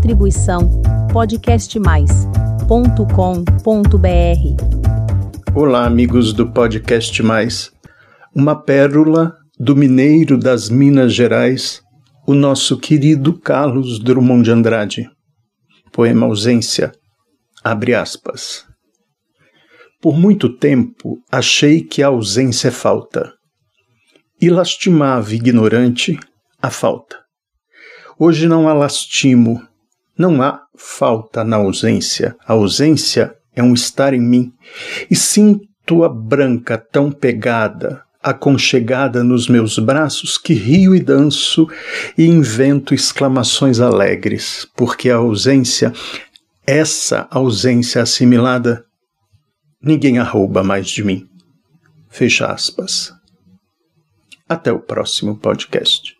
Distribuição podcastmais.com.br. Olá, amigos do Podcast Mais. Uma pérola do mineiro das Minas Gerais, o nosso querido Carlos Drummond de Andrade. Poema Ausência. Abre aspas. Por muito tempo achei que a ausência é falta, e lastimava ignorante a falta. Hoje não a lastimo, não há falta na ausência. A ausência é um estar em mim. E sinto a branca tão pegada, aconchegada nos meus braços, que rio e danço e invento exclamações alegres, porque a ausência, essa ausência assimilada, ninguém a rouba mais de mim. Fecha aspas. Até o próximo podcast.